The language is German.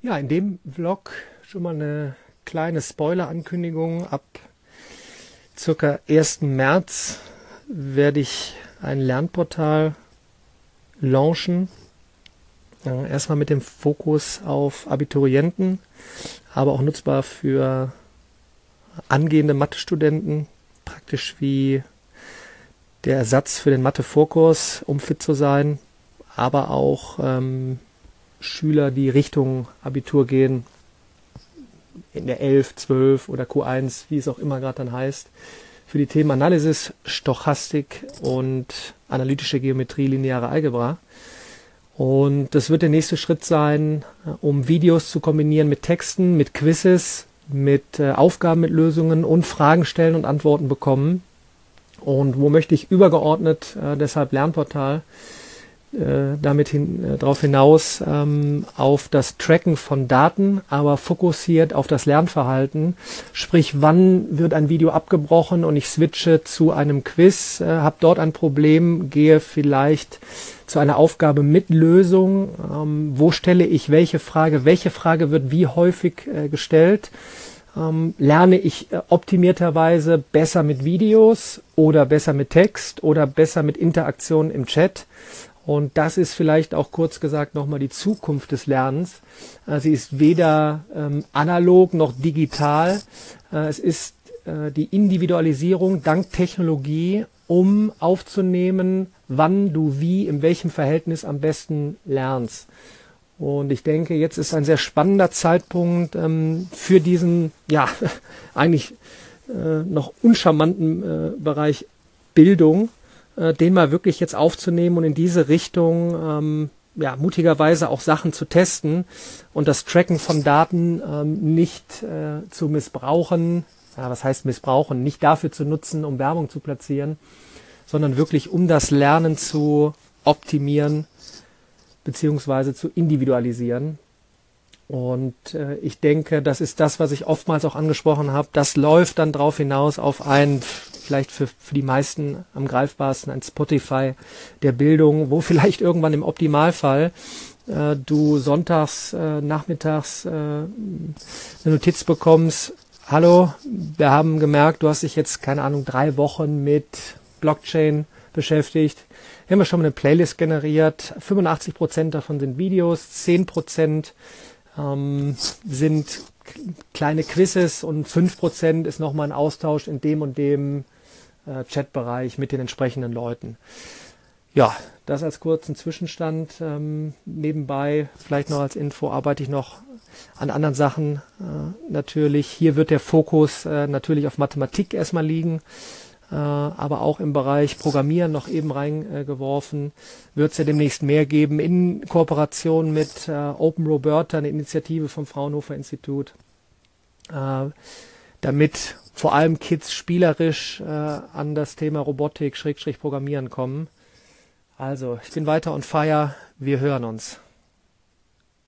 Ja, in dem Vlog schon mal eine kleine Spoiler-Ankündigung. Ab circa 1. März werde ich ein Lernportal launchen. erstmal mit dem Fokus auf Abiturienten, aber auch nutzbar für angehende Mathestudenten, praktisch wie der Ersatz für den Mathe-Vorkurs, um fit zu sein, aber auch ähm, Schüler, die Richtung Abitur gehen, in der 11, 12 oder Q1, wie es auch immer gerade dann heißt, für die Themen Analysis, Stochastik und analytische Geometrie, lineare Algebra. Und das wird der nächste Schritt sein, um Videos zu kombinieren mit Texten, mit Quizzes, mit äh, Aufgaben mit Lösungen und Fragen stellen und Antworten bekommen. Und wo möchte ich übergeordnet, äh, deshalb Lernportal, damit hin, äh, darauf hinaus ähm, auf das Tracken von Daten, aber fokussiert auf das Lernverhalten. Sprich, wann wird ein Video abgebrochen und ich switche zu einem Quiz, äh, habe dort ein Problem, gehe vielleicht zu einer Aufgabe mit Lösung. Ähm, wo stelle ich welche Frage? Welche Frage wird wie häufig äh, gestellt? Ähm, lerne ich äh, optimierterweise besser mit Videos oder besser mit Text oder besser mit Interaktion im Chat? Und das ist vielleicht auch kurz gesagt nochmal die Zukunft des Lernens. Äh, sie ist weder ähm, analog noch digital. Äh, es ist äh, die Individualisierung dank Technologie, um aufzunehmen, wann du wie, in welchem Verhältnis am besten lernst. Und ich denke, jetzt ist ein sehr spannender Zeitpunkt ähm, für diesen, ja, eigentlich äh, noch uncharmanten äh, Bereich Bildung, äh, den mal wirklich jetzt aufzunehmen und in diese Richtung ähm, ja, mutigerweise auch Sachen zu testen und das Tracken von Daten ähm, nicht äh, zu missbrauchen, ja, was heißt missbrauchen, nicht dafür zu nutzen, um Werbung zu platzieren, sondern wirklich um das Lernen zu optimieren beziehungsweise zu individualisieren. Und äh, ich denke, das ist das, was ich oftmals auch angesprochen habe. Das läuft dann darauf hinaus auf ein vielleicht für, für die meisten am greifbarsten ein Spotify der Bildung, wo vielleicht irgendwann im Optimalfall äh, du sonntags, äh, nachmittags äh, eine Notiz bekommst, hallo, wir haben gemerkt, du hast dich jetzt, keine Ahnung, drei Wochen mit Blockchain beschäftigt. Hier haben wir schon mal eine Playlist generiert. 85 Prozent davon sind Videos, 10 Prozent ähm, sind kleine Quizzes und 5% ist nochmal ein Austausch in dem und dem äh, Chatbereich mit den entsprechenden Leuten. Ja, das als kurzen Zwischenstand. Ähm, nebenbei, vielleicht noch als Info, arbeite ich noch an anderen Sachen äh, natürlich. Hier wird der Fokus äh, natürlich auf Mathematik erstmal liegen, äh, aber auch im Bereich Programmieren noch eben reingeworfen. Wird es ja demnächst mehr geben in Kooperation mit äh, Open Roberta, eine Initiative vom Fraunhofer Institut. Damit vor allem Kids spielerisch äh, an das Thema Robotik, Schrägstrich Programmieren kommen. Also, ich bin weiter on fire. Wir hören uns.